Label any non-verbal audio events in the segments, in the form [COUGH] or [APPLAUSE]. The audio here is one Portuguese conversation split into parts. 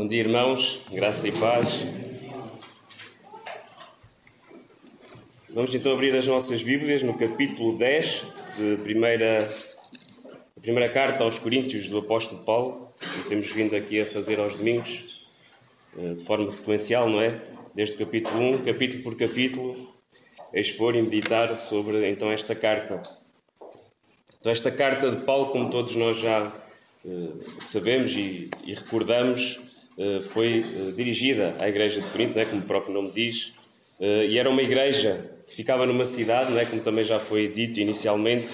Bom dia, irmãos, graça e paz. Vamos então abrir as nossas Bíblias no capítulo 10 de primeira, a primeira carta aos Coríntios do Apóstolo Paulo, que temos vindo aqui a fazer aos domingos, eh, de forma sequencial, não é? Desde o capítulo 1, capítulo por capítulo, a expor e meditar sobre então esta carta. Então, esta carta de Paulo, como todos nós já eh, sabemos e, e recordamos, foi eh, dirigida à Igreja de Corinto, né, como o próprio nome diz, e era uma igreja que ficava numa cidade, né, como também já foi dito inicialmente,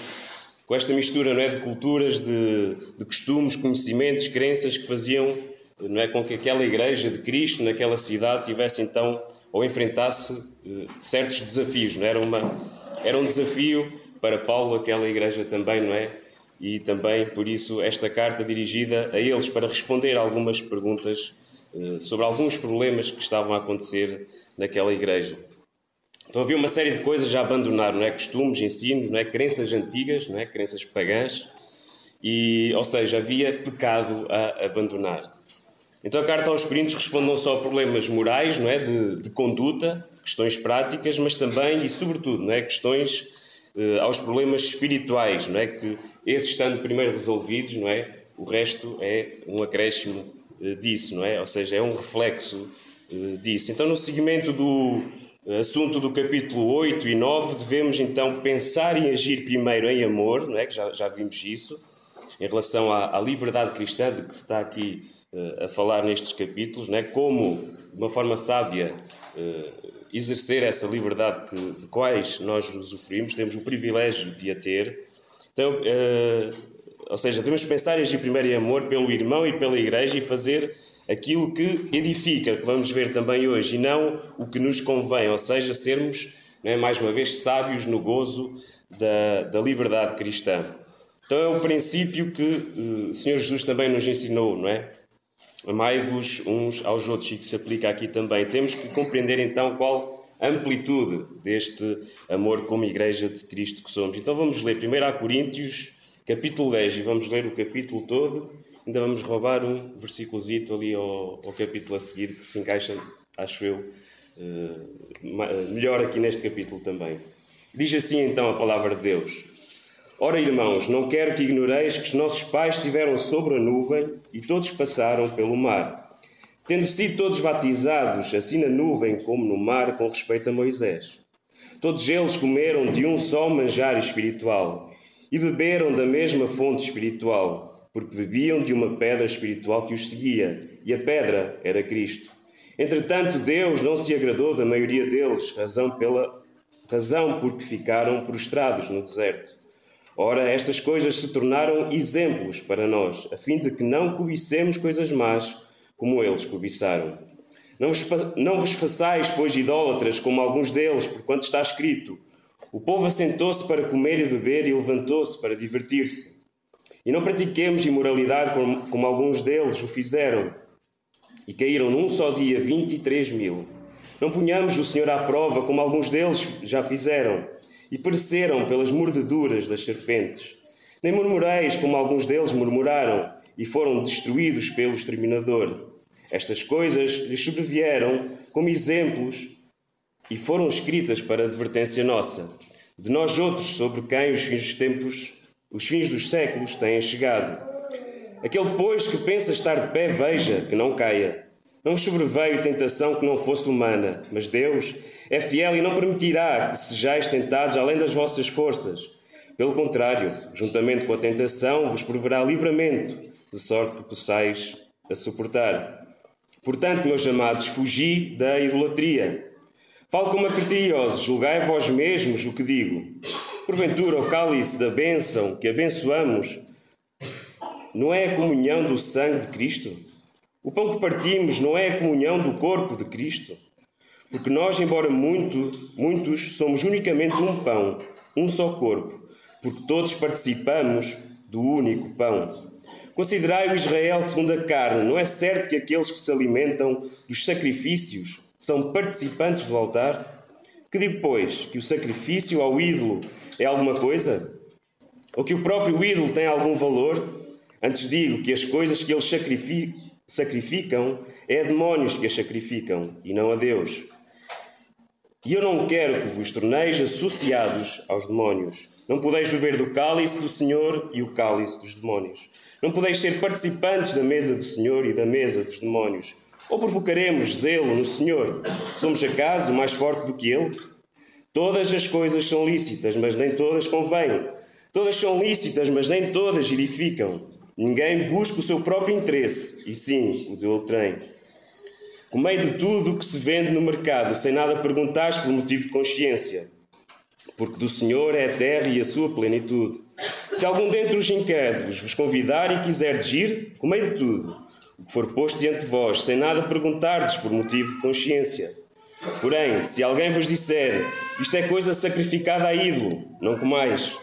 com esta mistura não é, de culturas, de, de costumes, conhecimentos, crenças que faziam não é, com que aquela igreja de Cristo, naquela cidade, tivesse então ou enfrentasse certos desafios. Não é? era, uma, era um desafio para Paulo, aquela igreja também, não é? E também, por isso, esta carta dirigida a eles para responder algumas perguntas eh, sobre alguns problemas que estavam a acontecer naquela igreja. Então havia uma série de coisas a abandonar, não é? Costumes, ensinos, não é? Crenças antigas, não é? Crenças pagãs. E, ou seja, havia pecado a abandonar. Então a carta aos Coríntios responde não só a problemas morais, não é? De, de conduta, questões práticas, mas também e sobretudo, não é? Questões eh, aos problemas espirituais, não é? Que esses estando primeiro resolvidos, não é? O resto é um acréscimo eh, disso, não é? Ou seja, é um reflexo eh, disso. Então, no seguimento do assunto do capítulo 8 e 9, devemos então pensar e agir primeiro em amor, não é? Que já, já vimos isso, em relação à, à liberdade cristã de que se está aqui a falar nestes capítulos, não é? Como, de uma forma sábia, exercer essa liberdade que, de quais nós usufruímos, temos o privilégio de a ter. Então, uh, ou seja, temos que pensar e agir primeiro em amor pelo irmão e pela igreja e fazer aquilo que edifica, que vamos ver também hoje, e não o que nos convém, ou seja, sermos, é, mais uma vez, sábios no gozo da, da liberdade cristã. Então é o princípio que uh, o Senhor Jesus também nos ensinou, não é? Amai-vos uns aos outros, e que se aplica aqui também. Temos que compreender então qual amplitude deste amor como Igreja de Cristo que somos. Então vamos ler 1 Coríntios, capítulo 10, e vamos ler o capítulo todo. Ainda vamos roubar um versículozito ali ao, ao capítulo a seguir, que se encaixa, acho eu, eh, melhor aqui neste capítulo também. Diz assim então a palavra de Deus. Ora, irmãos, não quero que ignoreis que os nossos pais estiveram sobre a nuvem e todos passaram pelo mar, tendo sido todos batizados, assim na nuvem como no mar, com respeito a Moisés. Todos eles comeram de um só manjar espiritual e beberam da mesma fonte espiritual, porque bebiam de uma pedra espiritual que os seguia, e a pedra era Cristo. Entretanto, Deus não se agradou da maioria deles, razão pela razão porque ficaram prostrados no deserto. Ora, estas coisas se tornaram exemplos para nós, a fim de que não cobicemos coisas más, como eles cobiçaram. Não vos, não vos façais, pois, idólatras, como alguns deles, porquanto está escrito: O povo assentou-se para comer e beber e levantou-se para divertir-se. E não pratiquemos imoralidade como, como alguns deles o fizeram, e caíram num só dia vinte e três mil. Não punhamos o Senhor à prova, como alguns deles já fizeram e pereceram pelas mordeduras das serpentes. Nem murmureis como alguns deles murmuraram e foram destruídos pelo exterminador. Estas coisas lhes sobrevieram como exemplos e foram escritas para advertência nossa, de nós outros sobre quem os fins dos tempos, os fins dos séculos têm chegado. Aquele, pois, que pensa estar de pé, veja que não caia. Não vos sobreveio tentação que não fosse humana, mas Deus é fiel e não permitirá que sejais tentados além das vossas forças. Pelo contrário, juntamente com a tentação, vos proverá livramento, de sorte que possais a suportar. Portanto, meus amados, fugi da idolatria. Falo como a criteriosos, julgai vós mesmos o que digo. Porventura, o cálice da bênção que abençoamos não é a comunhão do sangue de Cristo? O pão que partimos não é a comunhão do corpo de Cristo? Porque nós, embora muito, muitos, somos unicamente um pão, um só corpo, porque todos participamos do único pão. Considerai o Israel segundo a carne. Não é certo que aqueles que se alimentam dos sacrifícios são participantes do altar? Que digo, pois, que o sacrifício ao ídolo é alguma coisa? Ou que o próprio ídolo tem algum valor? Antes digo que as coisas que eles sacrificam, é a demónios que as sacrificam e não a Deus. E eu não quero que vos torneis associados aos demónios. Não podeis beber do cálice do Senhor e o cálice dos demónios. Não podeis ser participantes da mesa do Senhor e da mesa dos demónios. Ou provocaremos zelo no Senhor? Somos acaso mais forte do que Ele? Todas as coisas são lícitas, mas nem todas convêm. Todas são lícitas, mas nem todas edificam. Ninguém busca o seu próprio interesse, e sim o de outrem. Comei de tudo o que se vende no mercado, sem nada perguntares por motivo de consciência. Porque do Senhor é a terra e a sua plenitude. Se algum dentre os incrédulos vos convidar e quiser ir, comei de tudo o que for posto diante de vós, sem nada perguntardes por motivo de consciência. Porém, se alguém vos disser isto é coisa sacrificada a ídolo, não comais,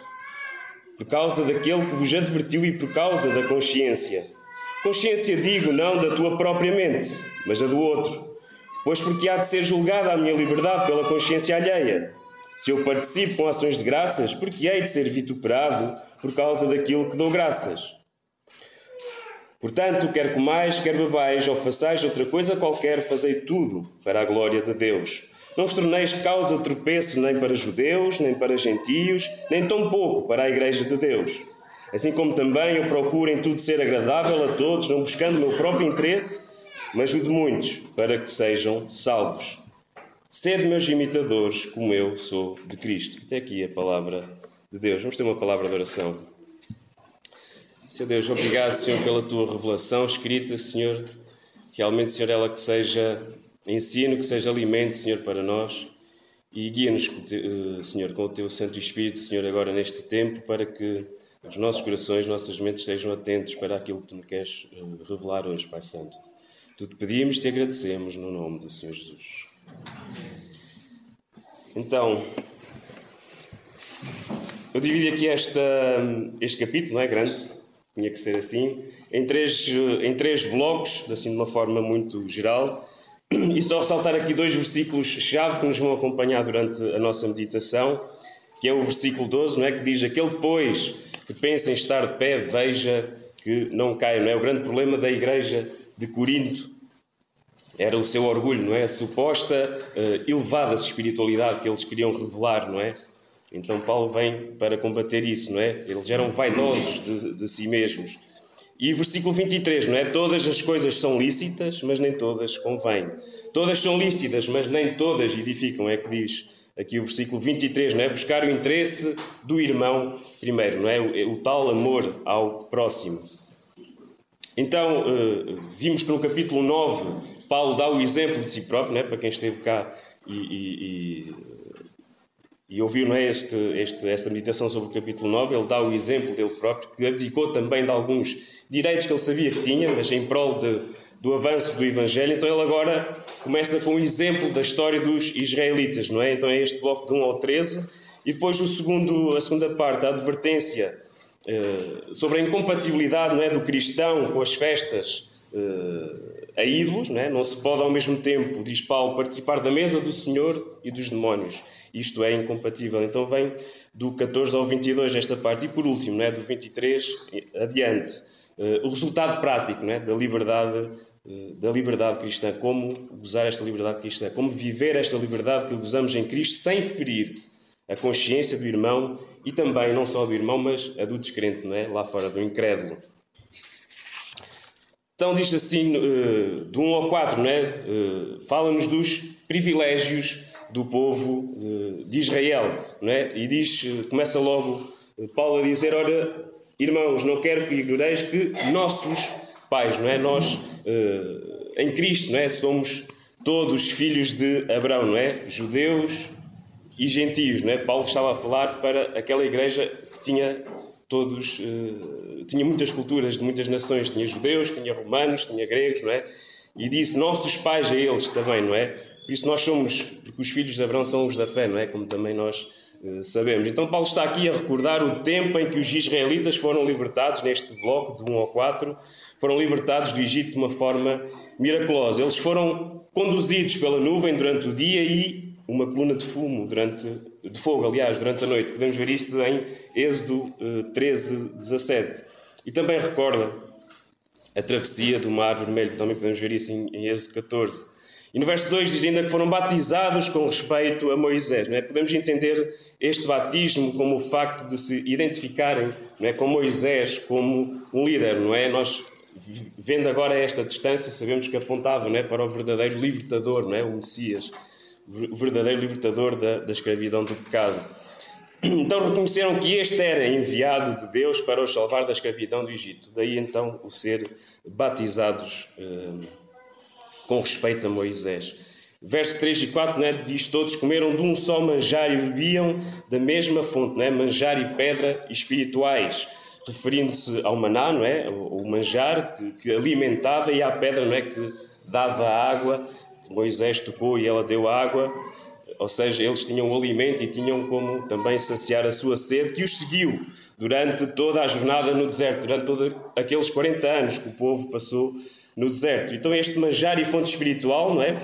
por causa daquele que vos advertiu e por causa da consciência. Consciência digo, não da tua própria mente, mas da do outro. Pois porque há de ser julgada a minha liberdade pela consciência alheia. Se eu participo com ações de graças, porque hei de ser vituperado por causa daquilo que dou graças. Portanto, quer comais, quer bebais, ou façais outra coisa qualquer, fazei tudo para a glória de Deus. Não vos torneis causa de tropeço nem para judeus, nem para gentios, nem tampouco para a Igreja de Deus. Assim como também eu procuro em tudo ser agradável a todos, não buscando o meu próprio interesse, mas o de muitos, para que sejam salvos. Sede meus imitadores, como eu sou de Cristo. Até aqui a palavra de Deus. Vamos ter uma palavra de oração. Senhor Deus, obrigado, Senhor, pela tua revelação escrita, Senhor. Realmente, Senhor, ela que seja ensino, que seja alimento, Senhor, para nós. E guia-nos, eh, Senhor, com o teu Santo Espírito, Senhor, agora neste tempo, para que os nossos corações, nossas mentes estejam atentos para aquilo que tu nos queres eh, revelar hoje, Pai Santo. Tu te pedimos te agradecemos no nome do Senhor Jesus. Então, eu dividi aqui esta, este capítulo, não é grande, tinha que ser assim, em três, em três blocos, assim de uma forma muito geral, e só ressaltar aqui dois versículos-chave que nos vão acompanhar durante a nossa meditação, que é o versículo 12, não é? que diz: Aquele, pois, que pensa em estar de pé, veja que não caia. Não é? O grande problema da igreja de Corinto era o seu orgulho, não é? A suposta uh, elevada espiritualidade que eles queriam revelar, não é? Então Paulo vem para combater isso, não é? Eles eram vaidosos de, de si mesmos. E versículo 23, não é? Todas as coisas são lícitas, mas nem todas convêm. Todas são lícitas, mas nem todas edificam, é que diz aqui o versículo 23, não é? Buscar o interesse do irmão primeiro, não é? O, o tal amor ao próximo. Então, uh, vimos que no capítulo 9, Paulo dá o exemplo de si próprio, não é? Para quem esteve cá e, e, e e ouviu não é, este, este, esta meditação sobre o capítulo 9, ele dá o exemplo dele próprio, que abdicou também de alguns direitos que ele sabia que tinha, mas em prol de, do avanço do Evangelho. Então ele agora começa com o exemplo da história dos israelitas, não é? Então é este bloco de 1 ao 13. E depois o segundo, a segunda parte, a advertência eh, sobre a incompatibilidade não é, do cristão com as festas eh, a ídolos. Não, é? não se pode ao mesmo tempo, diz Paulo, participar da mesa do Senhor e dos demónios. Isto é incompatível. Então vem do 14 ao 22 esta parte. E por último, né, do 23 adiante, o resultado prático né, da liberdade uh, da liberdade cristã, como gozar esta liberdade cristã, como viver esta liberdade que gozamos em Cristo sem ferir a consciência do irmão e também não só do irmão, mas a do descrente, não é? lá fora, do incrédulo. Então diz assim, uh, do 1 ao 4, não é? Fala-nos dos privilégios do povo de Israel, não é? E diz, começa logo Paulo a dizer, ora, irmãos, não quero que ignoreis que nossos pais, não é? Nós, eh, em Cristo, não é? Somos todos filhos de Abraão, não é? Judeus e gentios, não é? Paulo estava a falar para aquela igreja que tinha todos, eh, tinha muitas culturas de muitas nações, tinha judeus, tinha romanos, tinha gregos, não é? E disse nossos pais a eles também, não é? Por isso nós somos, porque os filhos de Abraão são os da fé, não é? Como também nós uh, sabemos. Então Paulo está aqui a recordar o tempo em que os israelitas foram libertados, neste bloco de 1 ao 4, foram libertados do Egito de uma forma miraculosa. Eles foram conduzidos pela nuvem durante o dia e uma coluna de fumo durante de fogo, aliás, durante a noite. Podemos ver isto em Êxodo uh, 13, 17. E também recorda a travessia do Mar Vermelho. Também podemos ver isso em, em Êxodo 14. E no verso 2 diz ainda que foram batizados com respeito a Moisés. Não é? Podemos entender este batismo como o facto de se identificarem não é? com Moisés como um líder. Não é? Nós, vendo agora esta distância, sabemos que apontava não é? para o verdadeiro libertador, não é? o Messias, o verdadeiro libertador da, da escravidão do pecado. Então reconheceram que este era enviado de Deus para os salvar da escravidão do Egito. Daí então o ser batizados. Eh, com respeito a Moisés. Verso 3 e 4 né, diz: Todos comeram de um só manjar e bebiam da mesma fonte, né, manjar e pedra espirituais, referindo-se ao maná, não é? o manjar que, que, alimentava, e à pedra não é? que dava água. Moisés tocou e ela deu água, ou seja, eles tinham o alimento e tinham como também saciar a sua sede, que os seguiu durante toda a jornada no deserto, durante todos aqueles 40 anos que o povo passou no deserto. Então este manjar e fonte espiritual, não é?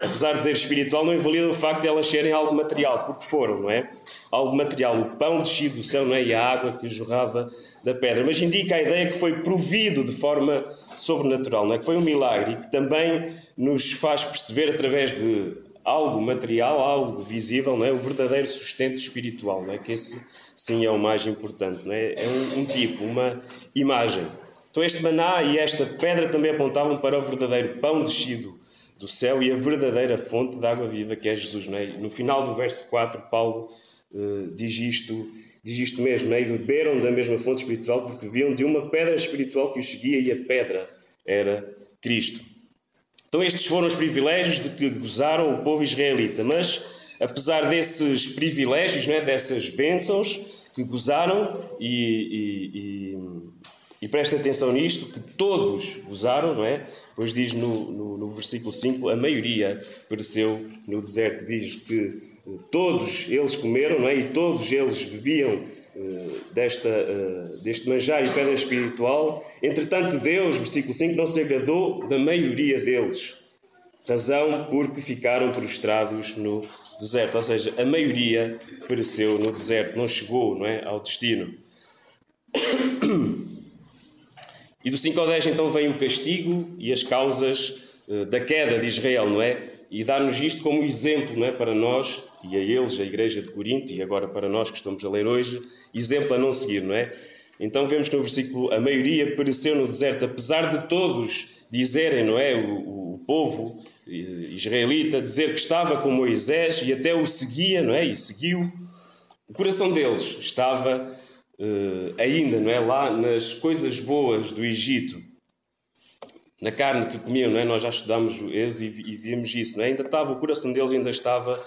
Apesar de dizer espiritual, não invalida o facto de elas serem algo material, porque foram, não é? Algo material, o pão descido do céu, não é? E a água que jorrava da pedra. Mas indica a ideia que foi provido de forma sobrenatural, não é? Que foi um milagre e que também nos faz perceber através de algo material, algo visível, não é? O verdadeiro sustento espiritual, não é? Que esse sim é o mais importante, não é? É um, um tipo, uma imagem. Então, este maná e esta pedra também apontavam para o verdadeiro pão descido do céu e a verdadeira fonte de água viva que é Jesus. Não é? No final do verso 4, Paulo uh, diz, isto, diz isto mesmo: é? e beberam da mesma fonte espiritual porque bebiam de uma pedra espiritual que os seguia e a pedra era Cristo. Então, estes foram os privilégios de que gozaram o povo israelita, mas apesar desses privilégios, é? dessas bênçãos que gozaram e, e, presta atenção nisto, que todos usaram, não é? Pois diz no, no, no, versículo 5, a maioria pereceu no deserto. Diz que eh, todos eles comeram, não é? E todos eles bebiam uh, desta, uh, deste manjar e pedra espiritual. Entretanto, Deus, versículo 5, não se agradou da maioria deles. Razão porque ficaram prostrados no deserto. Ou seja, a maioria pereceu no deserto, não chegou não é, ao destino. [COUGHS] E do 5 ao 10 então vem o castigo e as causas uh, da queda de Israel, não é? E dá-nos isto como exemplo, não é? Para nós e a eles, a igreja de Corinto, e agora para nós que estamos a ler hoje, exemplo a não seguir, não é? Então vemos que no versículo a maioria pereceu no deserto, apesar de todos dizerem, não é? O, o povo eh, israelita dizer que estava com Moisés e até o seguia, não é? E seguiu. O coração deles estava uh, ainda, não é? Lá nas coisas boas do Egito, na carne que comiam, não é? Nós já estudámos o Êxodo e, e vimos isso, não é? Ainda estava, o coração deles ainda estava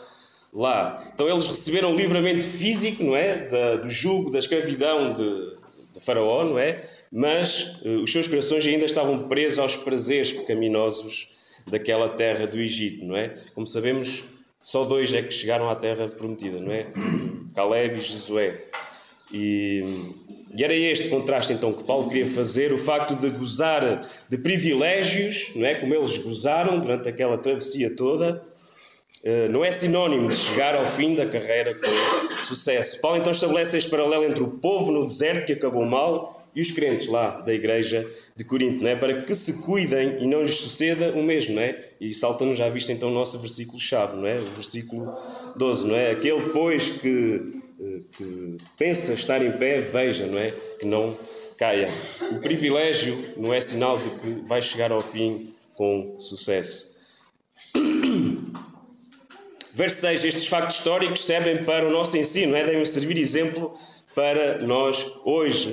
lá. Então eles receberam livramento físico, não é? Da, do jugo, da escravidão de, de Faraó, não é? Mas uh, os seus corações ainda estavam presos aos prazeres pecaminosos daquela terra do Egito, não é? Como sabemos, só dois é que chegaram à terra prometida, não é? Caleb e Josué. E, e, era este contraste então que Paulo queria fazer, o facto de gozar de privilégios, não é? como eles gozaram durante aquela travessia toda, eh, não é sinónimo de chegar ao fim da carreira com sucesso. Paulo então estabelece este paralelo entre o povo no deserto que acabou mal e os crentes lá da igreja de Corinto, não é? para que se cuidem e não lhes suceda o mesmo. Não é? E salta-nos já visto então o nosso versículo-chave, não é? o versículo 12. Não é? Aquele, pois, que que pensa estar em pé, veja, não é? Que não caia. O privilégio não é sinal de que vai chegar ao fim com sucesso. Verso 6. Estes factos históricos servem para o nosso ensino, é? devem servir exemplo para nós hoje.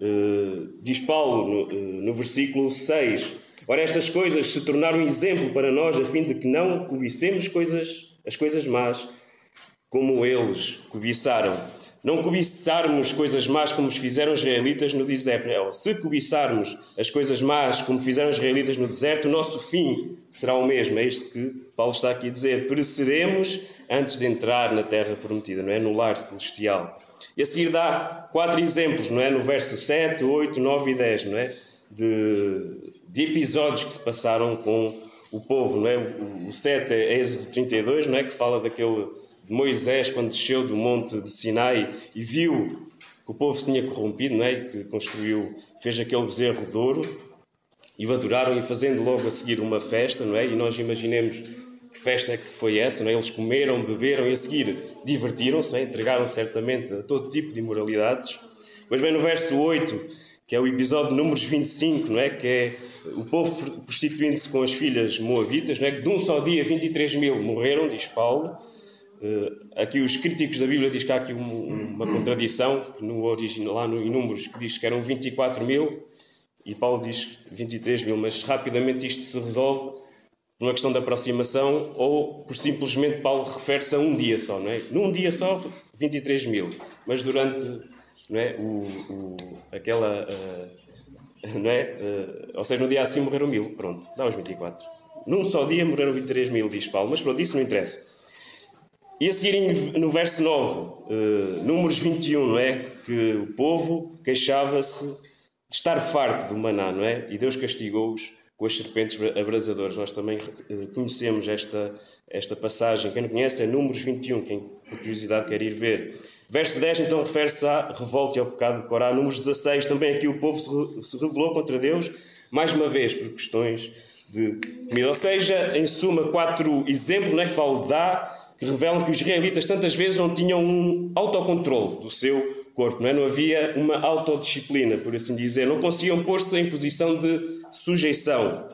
Uh, diz Paulo no, uh, no versículo 6. Ora, estas coisas se tornaram exemplo para nós, a fim de que não cobicemos coisas, as coisas más, como eles cobiçaram. Não cobiçarmos coisas más como fizeram os israelitas no deserto. Ou se cobiçarmos as coisas más como fizeram os israelitas no deserto, o nosso fim será o mesmo. É isto que Paulo está aqui a dizer. Pereceremos antes de entrar na terra prometida, não é? No lar celestial. E a seguir dá quatro exemplos, não é? No verso 7, 8, 9 e 10, não é? De, de episódios que se passaram com o povo, não é? O, o 7 é Êxodo 32, não é? Que fala daquele Moisés, quando desceu do monte de Sinai e viu que o povo se tinha corrompido, não é? que construiu, fez aquele bezerro de ouro, E o adoraram e fazendo logo a seguir uma festa, não é? E nós imaginemos que festa é que foi essa, não é? Eles comeram, beberam e a seguir divertiram-se, é? entregaram certamente a todo tipo de imoralidades. Depois vem no verso 8, que é o episódio números 25, não é? Que é o povo prostituindo-se com as filhas moabitas, não é? Que de um só dia 23 mil morreram, diz Paulo. Uh, aqui os críticos da Bíblia dizem que há aqui um, uma contradição no original, lá no, em números, que diz que eram 24 mil e Paulo diz 23 mil, mas rapidamente isto se resolve por uma questão de aproximação ou por simplesmente Paulo refere-se a um dia só, não é? Num dia só, 23 mil, mas durante não é, o, o aquela. Uh, não é? Uh, ou seja, no dia assim morreram mil, pronto, dá os 24. Num só dia morreram 23 mil, diz Paulo, mas pronto, isso não interessa. E a seguir, no verso 9, uh, eh, Números 21, não é? Que o povo queixava-se de estar farto do maná, não é? E Deus castigou-os com as serpentes abrasadoras. Nós também uh, conhecemos esta, esta passagem. Quem não conhece é Números 21, quem por curiosidade quer ir ver. Verso 10 então refere-se à revolta e ao pecado de Corá. Números 16, também aqui o povo se, se revelou contra Deus, mais uma vez por questões de comida. Ou seja, em suma, quatro exemplos não é, que Paulo dá que revelam que os israelitas tantas vezes não tinham um autocontrole do seu corpo, não, é? não havia uma autodisciplina, por assim dizer, não conseguiam pôr-se em posição de sujeição.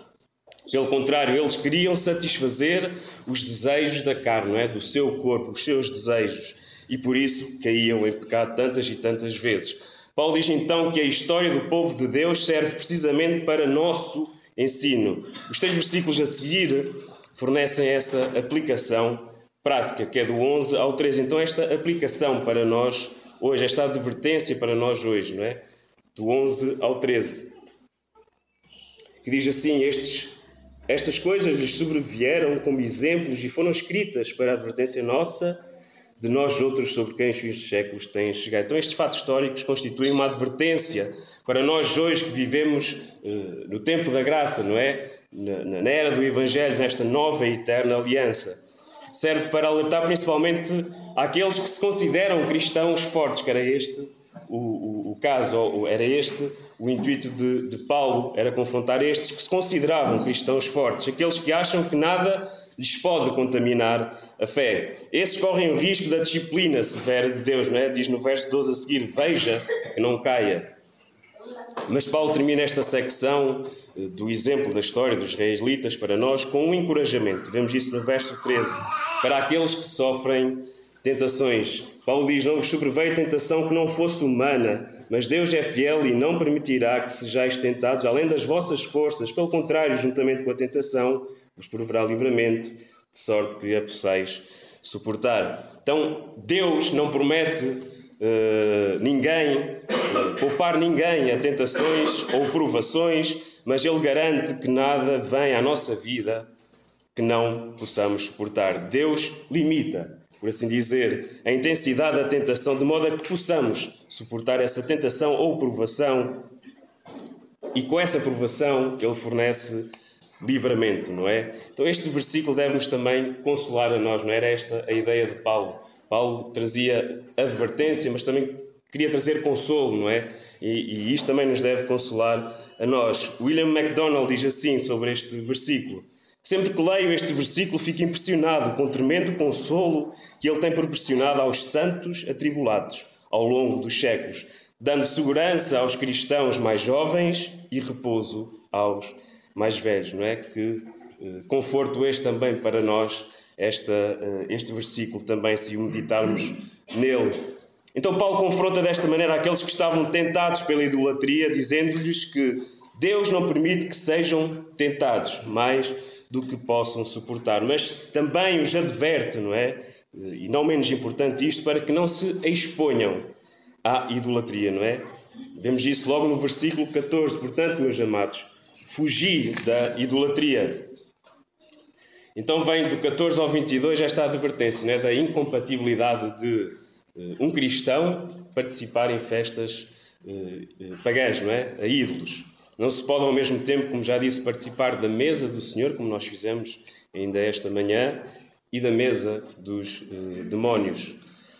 Pelo contrário, eles queriam satisfazer os desejos da carne, não é? do seu corpo, os seus desejos, e por isso caíam em pecado tantas e tantas vezes. Paulo diz então que a história do povo de Deus serve precisamente para nosso ensino. Os três versículos a seguir fornecem essa aplicação prática, que é do 11 ao 13. Então, esta aplicação para nós hoje, esta advertência para nós hoje, não é? Do 11 ao 13. Que diz assim: estes, Estas coisas lhes sobrevieram como exemplos e foram escritas para a advertência nossa de nós outros sobre quem os fins dos séculos têm chegado. Então, estes fatos históricos constituem uma advertência para nós hoje que vivemos uh, no tempo da graça, não é? Na, na era do Evangelho, nesta nova e eterna aliança serve para alertar principalmente àqueles que se consideram cristãos fortes, que era este o, o, o caso, era este o intuito de, de Paulo, era confrontar estes que se consideravam cristãos fortes, aqueles que acham que nada lhes pode contaminar a fé. Esses correm o risco da disciplina severa de Deus, não é? Diz no verso 12 a seguir: Veja que não caia. Mas Paulo termina esta secção do exemplo da história dos israelitas para nós com um encorajamento. Vemos isso no verso 13. Para aqueles que sofrem tentações. Paulo diz: Não vos sobreveio tentação que não fosse humana, mas Deus é fiel e não permitirá que sejais tentados além das vossas forças. Pelo contrário, juntamente com a tentação, vos proverá livramento, de sorte que a possais suportar. Então, Deus não promete uh, ninguém, uh, poupar ninguém a tentações ou provações mas Ele garante que nada vem à nossa vida que não possamos suportar. Deus limita, por assim dizer, a intensidade da tentação, de modo a que possamos suportar essa tentação ou provação, e com essa provação Ele fornece livramento, não é? Então este versículo deve-nos também consolar a nós, não era esta a ideia de Paulo? Paulo trazia advertência, mas também queria trazer consolo, não é? E, e isto também nos deve consolar a nós. William MacDonald diz assim sobre este versículo: Sempre que leio este versículo, fico impressionado com o tremendo consolo que ele tem proporcionado aos santos atribulados ao longo dos séculos, dando segurança aos cristãos mais jovens e repouso aos mais velhos, não é? Que eh, conforto este também para nós, esta, eh, este versículo também, se o meditarmos nele. Então Paulo confronta desta maneira aqueles que estavam tentados pela idolatria, dizendo-lhes que Deus não permite que sejam tentados mais do que possam suportar, mas também os adverte, não é? E não menos importante isto, para que não se exponham à idolatria, não é? Vemos isso logo no versículo 14. Portanto, meus amados, fugi da idolatria. Então vem do 14 ao 22 esta advertência, não é? Da incompatibilidade de um cristão participar em festas eh, eh, pagãs, não é? A ídolos. Não se pode ao mesmo tempo, como já disse, participar da mesa do Senhor, como nós fizemos ainda esta manhã, e da mesa dos demónios.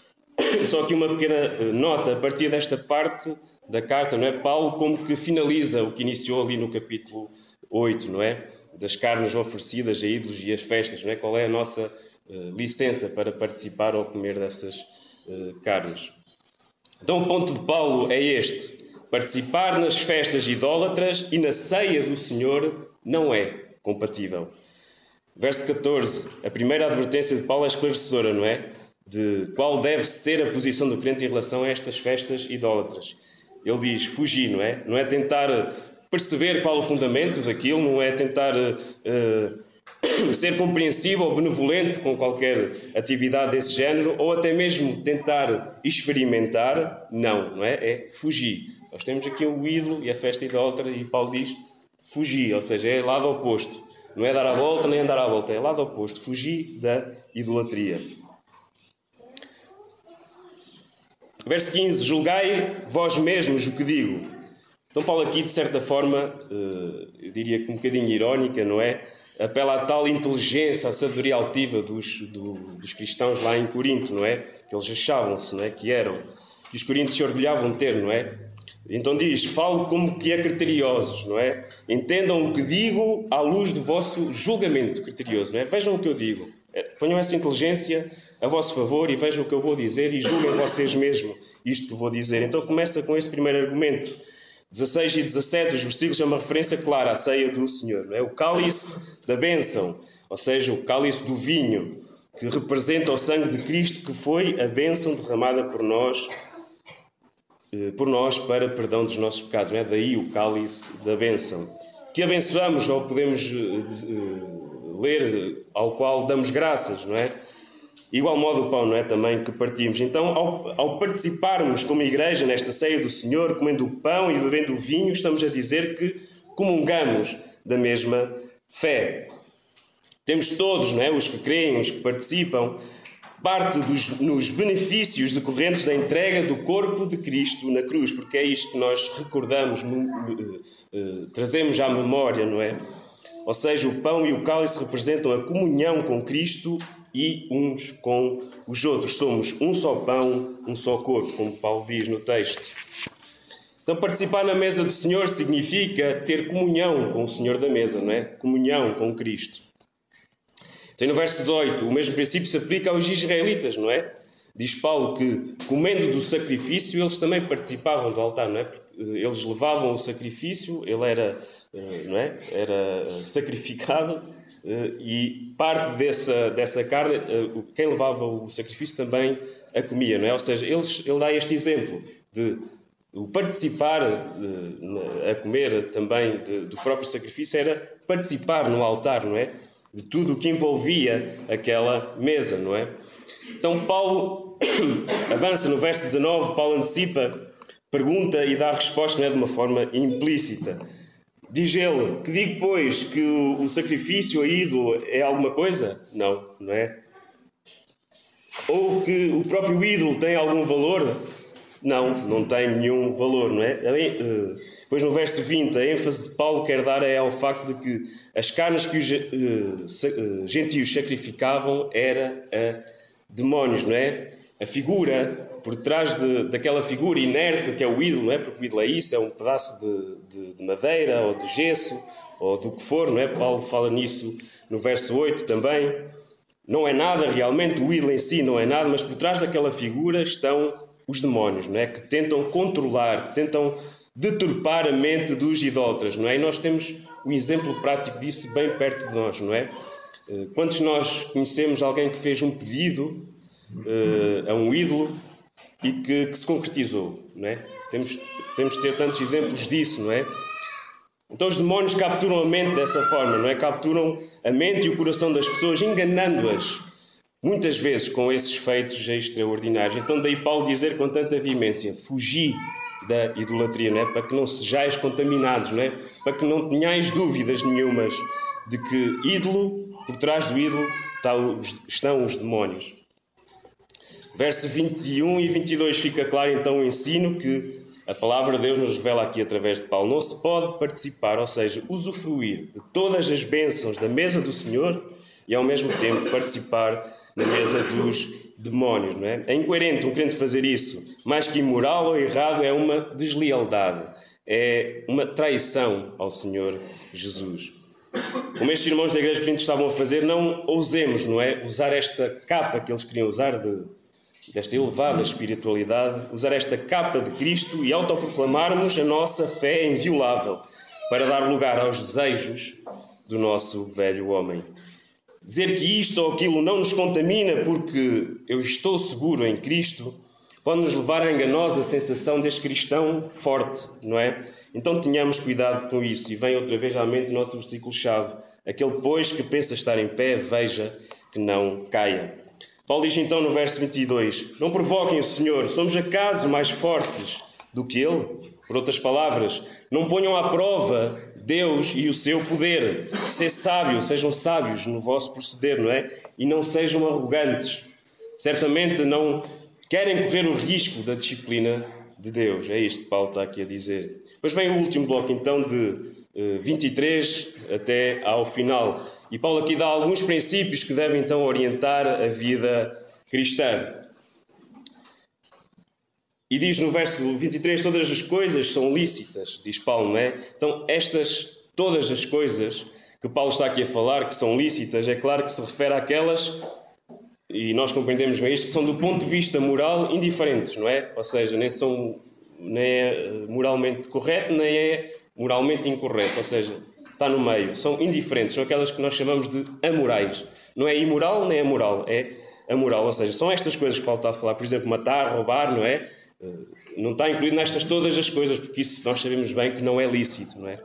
[COUGHS] Só aqui uma pequena nota a partir desta parte da carta, não é? Paulo como que finaliza o que iniciou ali no capítulo 8, não é? Das carnes oferecidas a ídolos e as festas, não é? Qual é a nossa licença para participar ou comer dessas carnes? Então, o ponto de Paulo é este: participar nas festas idólatras e na ceia do Senhor não é compatível. Verso 14, a primeira advertência de Paulo é esclarecedora, não é? De qual deve ser a posição do crente em relação a estas festas idólatras. Ele diz fugir, não é? Não é tentar perceber qual o fundamento daquilo, não é tentar uh, [COUGHS] ser compreensivo ou benevolente com qualquer atividade desse género, ou até mesmo tentar experimentar. Não, não é? É fugir. Nós temos aqui o ídolo e a festa idólatra, e Paulo diz fugir, ou seja, é lado oposto. Não é dar a volta nem andar à volta, é lado oposto. Fugir da idolatria. Verso 15: Julgai vós mesmos o que digo. Então, Paulo, aqui, de certa forma, eh, eu diria que um bocadinho irónica, não é? Apela a tal inteligência, a sabedoria altiva dos, do, dos cristãos lá em Corinto, não é? Que eles achavam-se, não é? Que eram. Que os coríntios se orgulhavam de ter, não é? Então diz: falo como que é criteriosos, não é? Entendam o que digo à luz do vosso julgamento criterioso, não é? Vejam o que eu digo. É, ponham essa inteligência a vosso favor e vejam o que eu vou dizer e julguem vocês mesmo isto que vou dizer. Então começa com esse primeiro argumento. 16 e 17, os versículos é uma referência clara à ceia do Senhor, não é? O cálice da bênção, ou seja, o cálice do vinho, que representa o sangue de Cristo que foi a bênção derramada por nós eh, por nós para perdão dos nossos pecados. Não é? Daí o cálice da bênção. Que abençoamos ou podemos eh, eh, ler ao qual damos graças, não é? Igual modo o pão, não é? Também que partimos. Então, ao, ao, participarmos como igreja nesta ceia do Senhor, comendo o pão e bebendo o vinho, estamos a dizer que comungamos da mesma fé. Temos todos, não é? Os que creem, os que participam, parte dos, nos benefícios decorrentes da entrega do corpo de Cristo na cruz, porque é isto que nós recordamos, uh, uh, trazemos à memória, não é? Ou seja, o pão e o cálice representam a comunhão com Cristo e uns com os outros. Somos um só pão, um só corpo, como Paulo diz no texto. Então, participar na mesa do Senhor significa ter comunhão com o Senhor da mesa, não é? Comunhão com Cristo. Então, no verso 18, o mesmo princípio se aplica aos israelitas, não é? Diz Paulo que, comendo do sacrifício, eles também participavam do altar, não é? Eh, eles levavam o sacrifício, ele era, eh, não é? Era sacrificado eh, e parte dessa, dessa carne, quem levava o sacrifício também a comia, não é? Ou seja, eles, ele dá este exemplo de o participar a comer também do próprio sacrifício era participar no altar, não é? de tudo o que envolvia aquela mesa, não é? Então Paulo [COUGHS] avança no verso 19, Paulo antecipa, pergunta e dá resposta não é, de uma forma implícita. Diz ele, que digo pois que o, o sacrifício a ídolo é alguma coisa? Não, não é? Ou que o próprio ídolo tem algum valor? Não, não tem nenhum valor, não é? Depois no verso 20, a ênfase de Paulo quer dar é ao facto de que as carnes que os uh, gentios sacrificavam era a demónios, não é? A figura, por trás de, daquela figura inerte que é o ídolo, não é? Porque o ídolo é isso, é um pedaço de, de, de madeira ou de gesso ou do que for, não é? Paulo fala nisso no verso 8 também. Não é nada realmente, o ídolo em si não é nada, mas por trás daquela figura estão os demónios, não é? Que tentam controlar, que tentam deturpar a mente dos idólatras, não é? E nós temos o exemplo prático disso bem perto de nós, não é? Eh, quantos nós conhecemos alguém que fez um pedido uh, a um ídolo e que, que, se concretizou, não é? Temos, temos de ter tantos exemplos disso, não é? Então os demónios capturam a mente dessa forma, não é? Capturam a mente e o coração das pessoas, enganando-as muitas vezes com esses feitos extraordinários. Então daí Paulo dizer com tanta veemência: fugi da idolatria, não é? para que não sejais contaminados, não é? para que não tenhais dúvidas nenhumas de que ídolo, por trás do ídolo, estão os demónios. Versos 21 e 22 fica claro então o ensino que a palavra de Deus nos revela aqui através de Paulo. Não se pode participar, ou seja, usufruir de todas as bênçãos da mesa do Senhor e ao mesmo tempo participar na mesa dos demónios, não é? É incoerente um crente fazer isso. Mais que imoral ou errado, é uma deslealdade. é uma traição ao Senhor Jesus. Como estes irmãos da Igreja Corinto estavam a fazer, não ousemos, não é? Usar esta capa que eles queriam usar de, desta elevada espiritualidade, usar esta capa de Cristo e autoproclamarmos a nossa fé inviolável para dar lugar aos desejos do nosso velho homem. Dizer que isto ou aquilo não nos contamina porque eu estou seguro em Cristo pode nos levar a enganosa sensação deste cristão forte, não é? Então tenhamos cuidado com isso. E vem outra vez à mente o nosso versículo-chave: aquele, pois, que pensa estar em pé, veja que não caia. Paulo diz então no verso 22: Não provoquem o Senhor, somos acaso mais fortes do que Ele? Por outras palavras, não ponham à prova Deus e o seu poder. Ser sábio, sejam sábios no vosso proceder, não é? E não sejam arrogantes. Certamente não querem correr o risco da disciplina de Deus. É isto que Paulo está aqui a dizer. Depois vem o último bloco, então, de 23 eh, até ao final. E Paulo aqui dá alguns princípios que devem então orientar a vida cristã. E diz no verso 23: Todas as coisas são lícitas, diz Paulo, não é? Então, estas, todas as coisas que Paulo está aqui a falar, que são lícitas, é claro que se refere àquelas, e nós compreendemos bem isto, que são do ponto de vista moral indiferentes, não é? Ou seja, nem são nem é eh, moralmente correto, nem é moralmente incorreto, ou seja, está no meio. São indiferentes, são aquelas que nós chamamos de amorais. Não é imoral nem amoral, é amoral, ou seja, são estas coisas que está a falar, por exemplo, matar, roubar, não é? Eh, não está incluído nestas todas as coisas, porque isso nós sabemos bem que não é lícito, não é?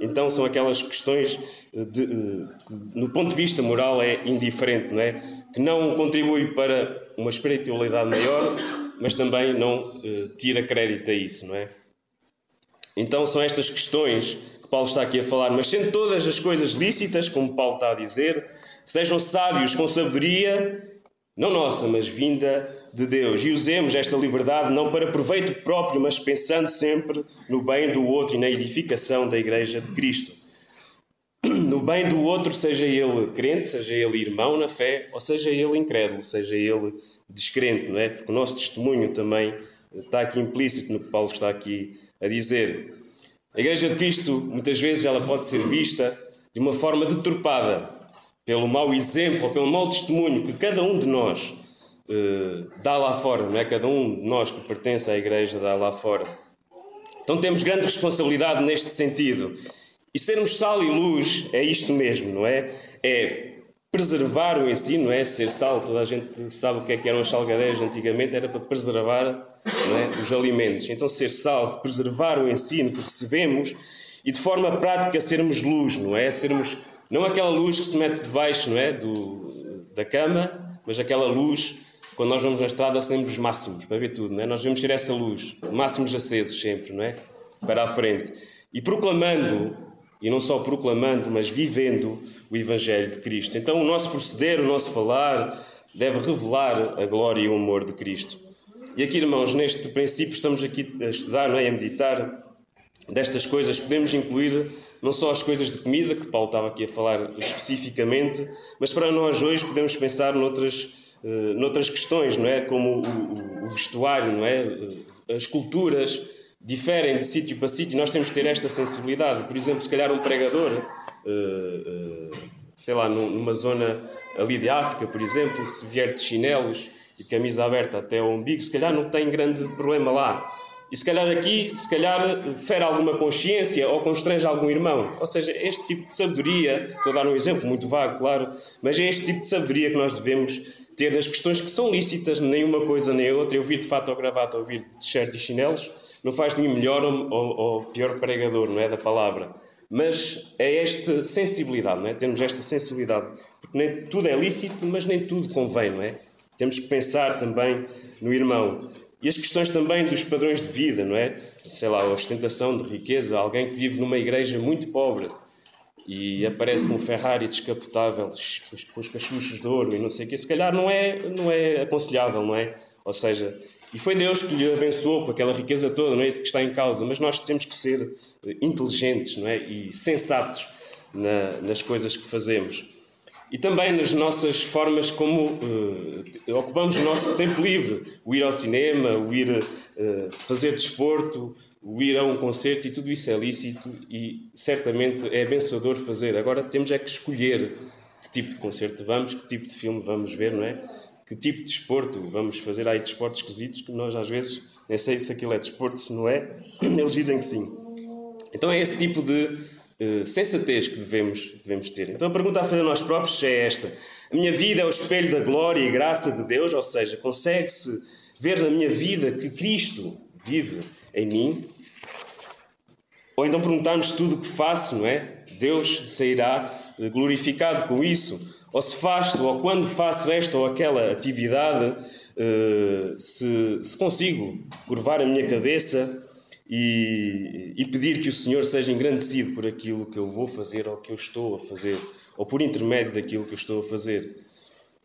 Então são aquelas questões de, de, que, no ponto de vista moral, é indiferente, não é? Que não contribui para uma espiritualidade maior, mas também não uh, tira crédito a isso, não é? Então são estas questões que Paulo está aqui a falar, mas sendo todas as coisas lícitas, como Paulo está a dizer, sejam sábios com sabedoria, não nossa, mas vinda de Deus. E usemos esta liberdade não para proveito próprio, mas pensando sempre no bem do outro e na edificação da Igreja de Cristo. No bem do outro, seja ele crente, seja ele irmão na fé, ou seja ele incrédulo, seja ele descrente, não é? Porque o nosso testemunho também está aqui implícito no que Paulo está aqui a dizer. A Igreja de Cristo, muitas vezes, ela pode ser vista de uma forma deturpada pelo mau exemplo ou pelo mau testemunho que cada um de nós uh, dá lá fora, não é? Cada um de nós que pertence à Igreja dá lá fora. Então temos grande responsabilidade neste sentido. E sermos sal e luz é isto mesmo, não é? É preservar o ensino, é ser sal. Toda a gente sabe o que é que eram as salgadeiras antigamente, era para preservar é? os alimentos. Então, ser sal, preservar o ensino que recebemos e de forma prática sermos luz, não é? Sermos não aquela luz que se mete debaixo, não é, do, da cama, mas aquela luz quando nós vamos na estrada sempre os máximos para ver tudo, não é? Nós devemos ter essa luz, máximos acesos sempre, não é? Para a frente e proclamando e não só proclamando, mas vivendo o Evangelho de Cristo. Então, o nosso proceder, o nosso falar, deve revelar a glória e o amor de Cristo. E aqui, irmãos, neste princípio, estamos aqui a estudar, não é? a meditar destas coisas. Podemos incluir não só as coisas de comida, que Paulo estava aqui a falar especificamente, mas para nós hoje podemos pensar noutras, uh, noutras questões, não é? Como o, o, vestuário, não é? As culturas diferem de sítio para sítio, nós temos que ter esta sensibilidade. Por exemplo, se calhar um pregador uh, sei lá, numa zona ali de África, por exemplo, se vier de chinelos e camisa aberta até ao umbigo, se calhar não tem grande problema lá. E se calhar aqui, se calhar fere alguma consciência ou constrange algum irmão. Ou seja, este tipo de sabedoria, estou a dar um exemplo muito vago, claro, mas é este tipo de sabedoria que nós devemos ter nas questões que são lícitas, nem uma coisa nem outra. Eu vir de fato ou gravata ou vir de t-shirt e chinelos não faz nenhum melhor ou, ou pior pregador, não é? Da palavra mas é esta sensibilidade, não é? Temos esta sensibilidade, porque nem tudo é lícito, mas nem tudo convém, não é? Temos que pensar também no irmão. E as questões também dos padrões de vida, não é? Sei lá, a ostentação de riqueza, alguém que vive numa igreja muito pobre e aparece com um Ferrari descapotável, com os cachuchos de ouro e não sei o quê, se calhar não é, não é aconselhável, não é? Ou seja, e foi Deus que lhe abençoou com aquela riqueza toda, não é isso que está em causa, mas nós temos que ser inteligentes não é? e sensatos na, nas coisas que fazemos. E também nas nossas formas como uh, ocupamos o nosso tempo livre, o ir ao cinema, o ir uh, fazer desporto, o ir a um concerto e tudo isso é lícito e certamente é abençoador fazer. Agora temos é que escolher que tipo de concerto vamos, que tipo de filme vamos ver, não é? Que tipo de desporto vamos fazer. Há aí desportos esquisitos que nós às vezes nem sei se aquilo é desporto, se não é. [CLEARS THROAT] Eles dizem que sim. Então é esse tipo de uh, sensatez que devemos, devemos ter. Então a pergunta a fazer a nós próprios é esta: A minha vida é o espelho da glória e graça de Deus? Ou seja, consegue-se ver na minha vida que Cristo vive em mim? Ou então perguntarmos tudo o que faço, não é? Deus sairá glorificado com isso? Ou se faço, ou quando faço esta ou aquela atividade, eh, se, se consigo curvar a minha cabeça e, e pedir que o Senhor seja engrandecido por aquilo que eu vou fazer ou que eu estou a fazer, ou por intermédio daquilo que eu estou a fazer.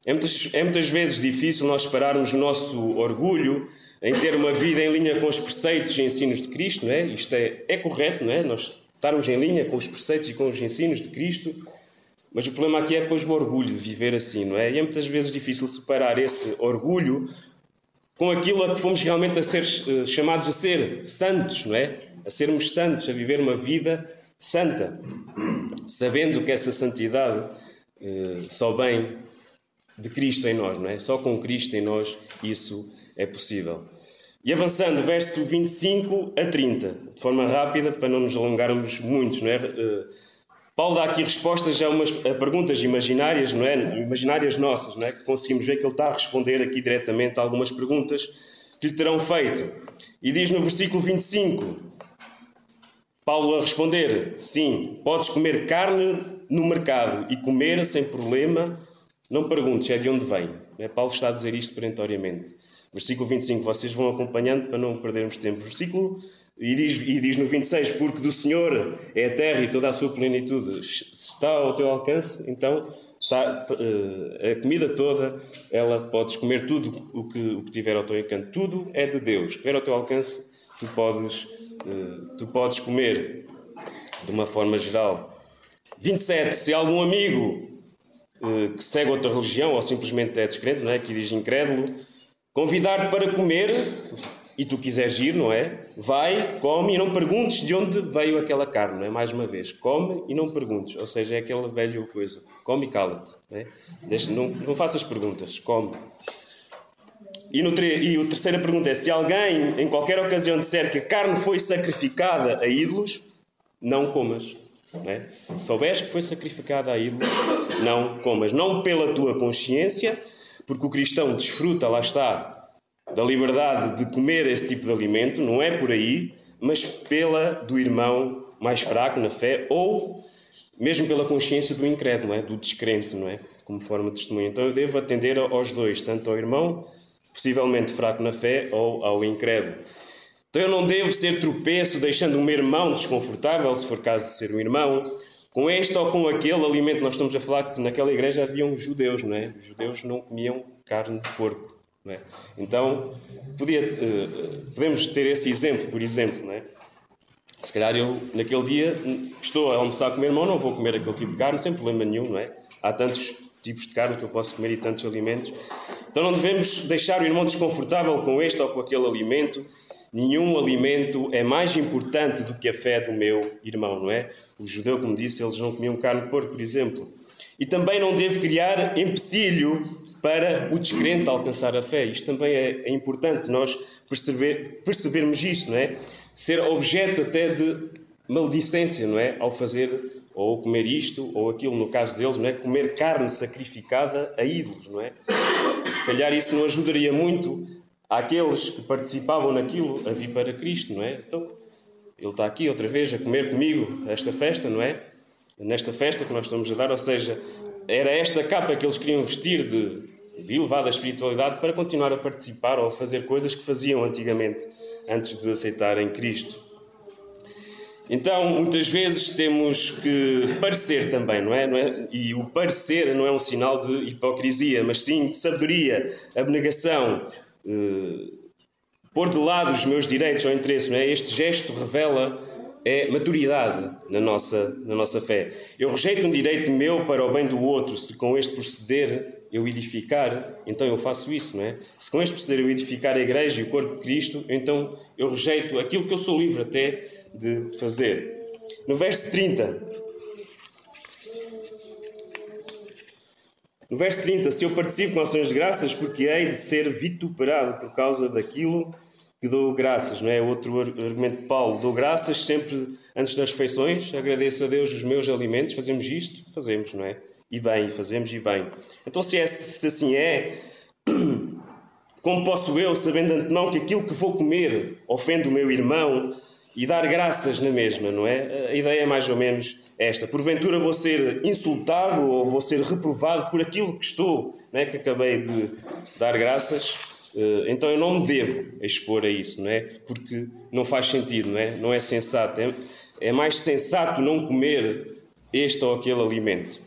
É muitas, é muitas vezes difícil nós pararmos o nosso orgulho em ter uma vida em linha com os preceitos e ensinos de Cristo, não é? Isto é, é correto, não é? Nós estarmos em linha com os preceitos e com os ensinos de Cristo, mas o problema aqui é depois o orgulho de viver assim, não é? E é muitas vezes difícil separar esse orgulho com aquilo a que fomos realmente a ser eh, chamados a ser santos, não é? A sermos santos, a viver uma vida santa, sabendo que essa santidade eh, só vem de Cristo em nós, não é? Só com Cristo em nós isso é possível. E avançando, verso 25 a 30, de forma rápida, para não nos alongarmos muito, não é? Eh, Paulo dá aqui respostas a, umas, a perguntas imaginárias, não é? Imaginárias nossas, não é? Que conseguimos ver que ele está a responder aqui diretamente a algumas perguntas que lhe terão feito. E diz no versículo 25, Paulo a responder: Sim, podes comer carne no mercado e comer sem problema, não perguntes, é de onde vem. É? Paulo está a dizer isto perentoriamente. Versículo 25, vocês vão acompanhando para não perdermos tempo. Versículo e diz, e diz no 26: Porque do Senhor é a terra e toda a sua plenitude. Está ao teu alcance, então está, eh, a comida toda, ela podes comer tudo o que, o que tiver ao teu alcance. Tudo é de Deus. Tiver ao teu alcance, tu podes, eh, tu podes comer de uma forma geral. 27. Se algum amigo eh, que segue outra religião ou simplesmente é descrente, não é? que diz incrédulo, convidar-te para comer e tu quiseres ir, não é? Vai, come e não perguntes de onde veio aquela carne, não é? Mais uma vez, come e não perguntes. Ou seja, é aquela velha coisa. Come e cala-te. Não, é? Não, não faças perguntas, come. E, no, e a terceira pergunta é: se alguém em qualquer ocasião disser que a carne foi sacrificada a ídolos, não comas. Não é? Se souberes que foi sacrificada a ídolos, não comas. Não pela tua consciência, porque o cristão desfruta, lá está, da liberdade de comer esse tipo de alimento, não é por aí, mas pela do irmão mais fraco na fé ou mesmo pela consciência do incrédulo, é? do descrente, não é? Como forma de testemunho. Então eu devo atender aos dois, tanto ao irmão, possivelmente fraco na fé, ou ao incrédulo. Então eu não devo ser tropeço, deixando o meu irmão desconfortável, se for caso de ser um irmão, com este ou com aquele alimento. Nós estamos a falar que naquela igreja haviam judeus, não é? Os judeus não comiam carne de porco. É? Então, podia, uh, podemos ter esse exemplo, por exemplo. É? Se calhar eu, naquele dia, estou a almoçar com o meu irmão, não vou comer aquele tipo de carne sem problema nenhum, não é? Há tantos tipos de carne que eu posso comer e tantos alimentos. Então não devemos deixar o irmão desconfortável com este ou com aquele alimento. Nenhum alimento é mais importante do que a fé do meu irmão, não é? O judeu, como disse, eles não comiam carne de porco, por exemplo. E também não devo criar empecilho para o descrente alcançar a fé. Isto também é, é importante nós perceber, percebermos isto, não é? Ser objeto até de maledicência, não é? Ao fazer ou comer isto ou aquilo, no caso deles, não é? Comer carne sacrificada a ídolos, não é? Se calhar isso não ajudaria muito àqueles que participavam naquilo a vir para Cristo, não é? Então, ele está aqui outra vez a comer comigo esta festa, não é? Nesta festa que nós estamos a dar, ou seja, era esta capa que eles queriam vestir de de elevada espiritualidade para continuar a participar ou a fazer coisas que faziam antigamente, antes de aceitarem Cristo. Então, muitas vezes temos que parecer também, não é? não é? E o parecer não é um sinal de hipocrisia, mas sim de sabedoria, abnegação, eh, pôr de lado os meus direitos ou interesses, não é? Este gesto revela é maturidade na nossa, na nossa fé. Eu rejeito um direito meu para o bem do outro se com este proceder eu edificar, então eu faço isso, não é? Se com este proceder eu edificar a igreja e o corpo de Cristo, então eu rejeito aquilo que eu sou livre até de fazer. No verso 30, No verso 30, se eu participo com ações de graças, porque hei de ser vituperado por causa daquilo que dou graças, não é? Outro argumento de Paulo, dou graças sempre antes das refeições, agradeço a Deus os meus alimentos, fazemos isto? Fazemos, não é? E bem, fazemos e bem. Então, se, é, se assim é, [CLEARS THROAT] como posso eu, sabendo de antemão que aquilo que vou comer ofende o meu irmão, e dar graças na mesma, não é? A ideia é mais ou menos esta. Porventura vou ser insultado ou vou ser reprovado por aquilo que estou, não é? Que acabei de dar graças. Eh, então eu não me devo expor a isso, não é? Porque não faz sentido, não é? Não é sensato. É, é mais sensato não comer este ou aquele alimento.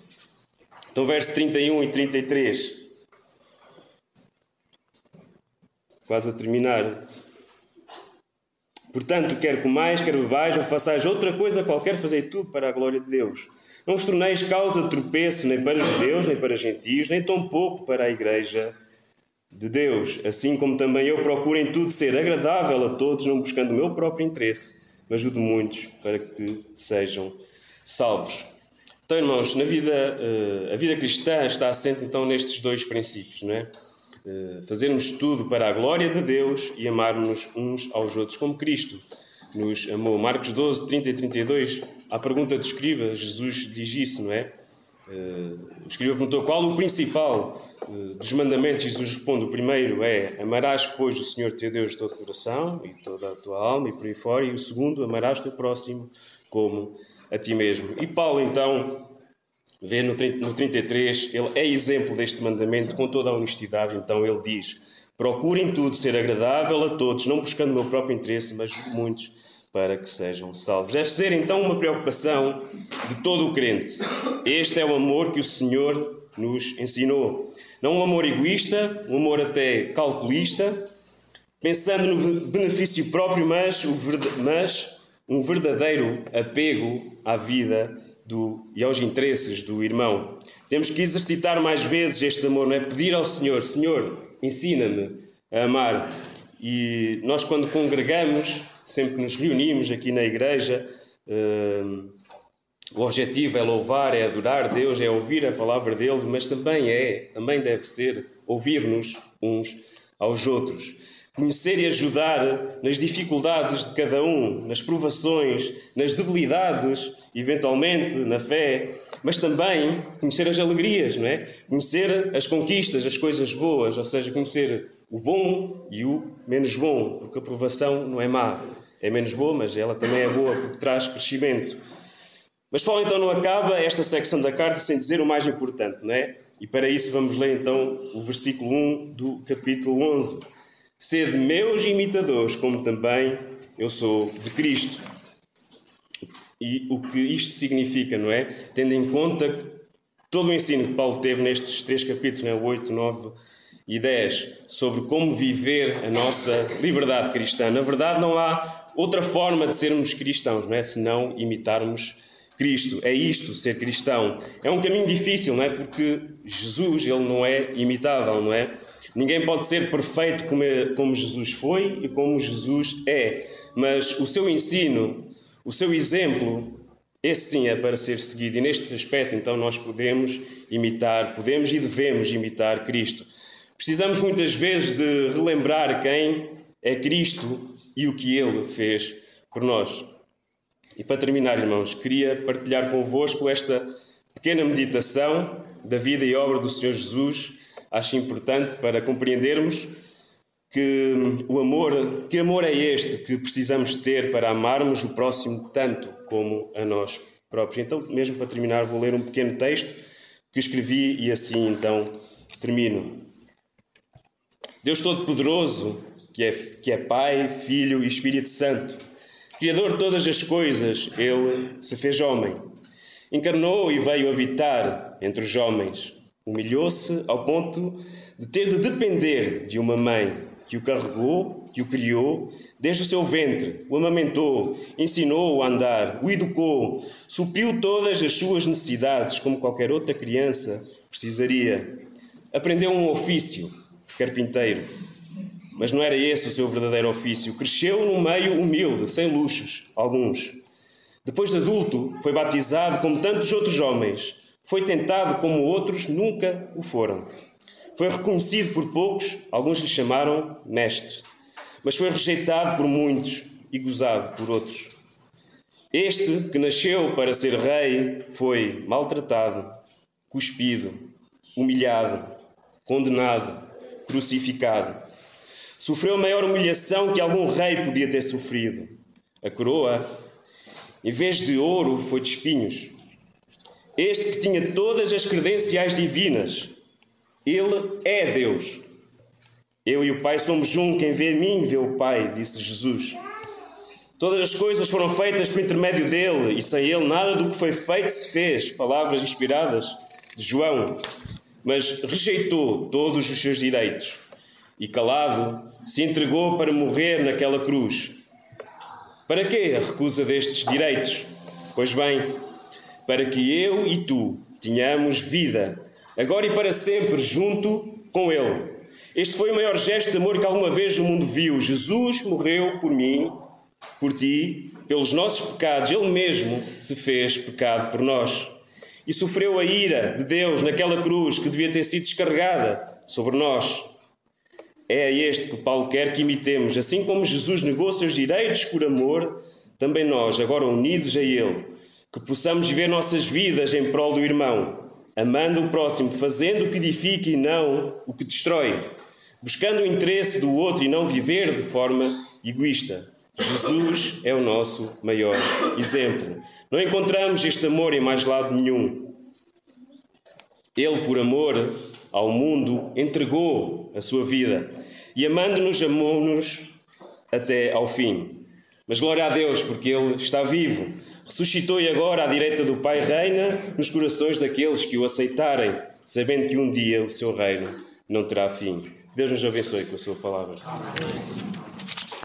Então, verso 31 e 33. Quase a terminar. Portanto, quer comais, quer bebais, ou façais outra coisa qualquer, fazei tudo para a glória de Deus. Não vos torneis causa de tropeço nem para judeus, nem para gentios, nem tampouco para a igreja de Deus. Assim como também eu procuro em tudo ser agradável a todos, não buscando o meu próprio interesse, mas o de muitos, para que sejam salvos. Então, irmãos, na vida, eh, a vida cristã está assente então nestes dois princípios, não é? Eh, fazermos tudo para a glória de Deus e amarmos uns aos outros como Cristo nos amou. Marcos 12, 30 e 32, à pergunta do escriba, Jesus diz isso, não é? Eh, o escriba perguntou qual o principal dos mandamentos. Jesus responde: o primeiro é amarás, pois, o Senhor teu Deus de todo o coração e toda a tua alma e por aí fora. E o segundo, amarás teu próximo como a ti mesmo. E Paulo, então, vê no, 33, ele é exemplo deste mandamento com toda a honestidade. Então ele diz: Procurem tudo ser agradável a todos, não buscando o meu próprio interesse, mas muitos para que sejam salvos. Deve ser então uma preocupação de todo o crente. Este é o amor que o Senhor nos ensinou. Não um amor egoísta, um amor até calculista, pensando no benefício próprio, mas, mas um verdadeiro apego à vida do, e aos interesses do irmão. Temos que exercitar mais vezes este amor, não é? Pedir ao Senhor: Senhor, ensina-me a amar. E nós, quando congregamos, sempre que nos reunimos aqui na igreja, uh, o objetivo é louvar, é adorar Deus, é ouvir a palavra dele, mas também é, também deve ser ouvir-nos uns aos outros conhecer e ajudar nas dificuldades de cada um, nas provações, nas debilidades, eventualmente na fé, mas também conhecer as alegrias, não é? Conhecer as conquistas, as coisas boas, ou seja, conhecer o bom e o menos bom, porque a provação não é má, é menos boa, mas ela também é boa porque traz crescimento. Mas Paulo então não acaba esta secção da carta sem dizer o mais importante, não é? E para isso vamos ler então o versículo 1 do capítulo 11 Sede meus imitadores, como também eu sou de Cristo. E o que isto significa, não é? Tendo em conta todo o ensino que Paulo teve nestes três capítulos, não é? 8, 9 e 10, sobre como viver a nossa liberdade cristã. Na verdade, não há outra forma de sermos cristãos, não é? Senão imitarmos Cristo. É isto, ser cristão. É um caminho difícil, não é? Porque Jesus, ele não é imitável, não é? Ninguém pode ser perfeito como, é, como Jesus foi e como Jesus é, mas o seu ensino, o seu exemplo, esse sim é para ser seguido. E neste aspecto, então, nós podemos imitar, podemos e devemos imitar Cristo. Precisamos muitas vezes de relembrar quem é Cristo e o que ele fez por nós. E para terminar, irmãos, queria partilhar convosco esta pequena meditação da vida e obra do Senhor Jesus acho importante para compreendermos que o amor, que amor é este que precisamos ter para amarmos o próximo tanto como a nós próprios. Então, mesmo para terminar, vou ler um pequeno texto que escrevi e assim então termino. Deus Todo-Poderoso, que é, que é Pai, Filho e Espírito Santo, Criador de todas as coisas, Ele se fez homem. Encarnou e veio habitar entre os homens Humilhou-se ao ponto de ter de depender de uma mãe que o carregou, que o criou, desde o seu ventre, o amamentou, ensinou-o a andar, o educou, supriu todas as suas necessidades como qualquer outra criança precisaria. aprendeu um ofício, carpinteiro. Mas não era esse o seu verdadeiro ofício. Cresceu num meio humilde, sem luxos, alguns. Depois de adulto, foi batizado como tantos outros homens. Foi tentado como outros nunca o foram. Foi reconhecido por poucos, alguns lhe chamaram mestre. Mas foi rejeitado por muitos e gozado por outros. Este, que nasceu para ser rei, foi maltratado, cuspido, humilhado, condenado, crucificado. Sofreu maior humilhação que algum rei podia ter sofrido. A coroa, em vez de ouro, foi de espinhos. Este que tinha todas as credenciais divinas, ele é Deus. Eu e o Pai somos um, quem vê a mim vê o Pai, disse Jesus. Todas as coisas foram feitas por intermédio dele, e sem ele nada do que foi feito se fez. Palavras inspiradas de João. Mas rejeitou todos os seus direitos e, calado, se entregou para morrer naquela cruz. Para quê a recusa destes direitos? Pois bem, para que eu e tu tenhamos vida, agora e para sempre, junto com Ele. Este foi o maior gesto de amor que alguma vez o mundo viu. Jesus morreu por mim por ti, pelos nossos pecados, Ele mesmo se fez pecado por nós. E sofreu a ira de Deus naquela cruz que devia ter sido descarregada sobre nós. É a este que Paulo quer que imitemos. Assim como Jesus negou seus direitos por amor, também nós, agora unidos a Ele, que possamos viver nossas vidas em prol do irmão, amando o próximo, fazendo o que edifica e não o que destrói, buscando o interesse do outro e não viver de forma egoísta. Jesus é o nosso maior exemplo. Não encontramos este amor em mais lado nenhum. Ele, por amor ao mundo, entregou a sua vida e, amando-nos, amou-nos até ao fim. Mas glória a Deus, porque Ele está vivo, ressuscitou e agora à direita do Pai reina nos corações daqueles que o aceitarem, sabendo que um dia o seu reino não terá fim. Que Deus nos abençoe com a sua palavra. Amém.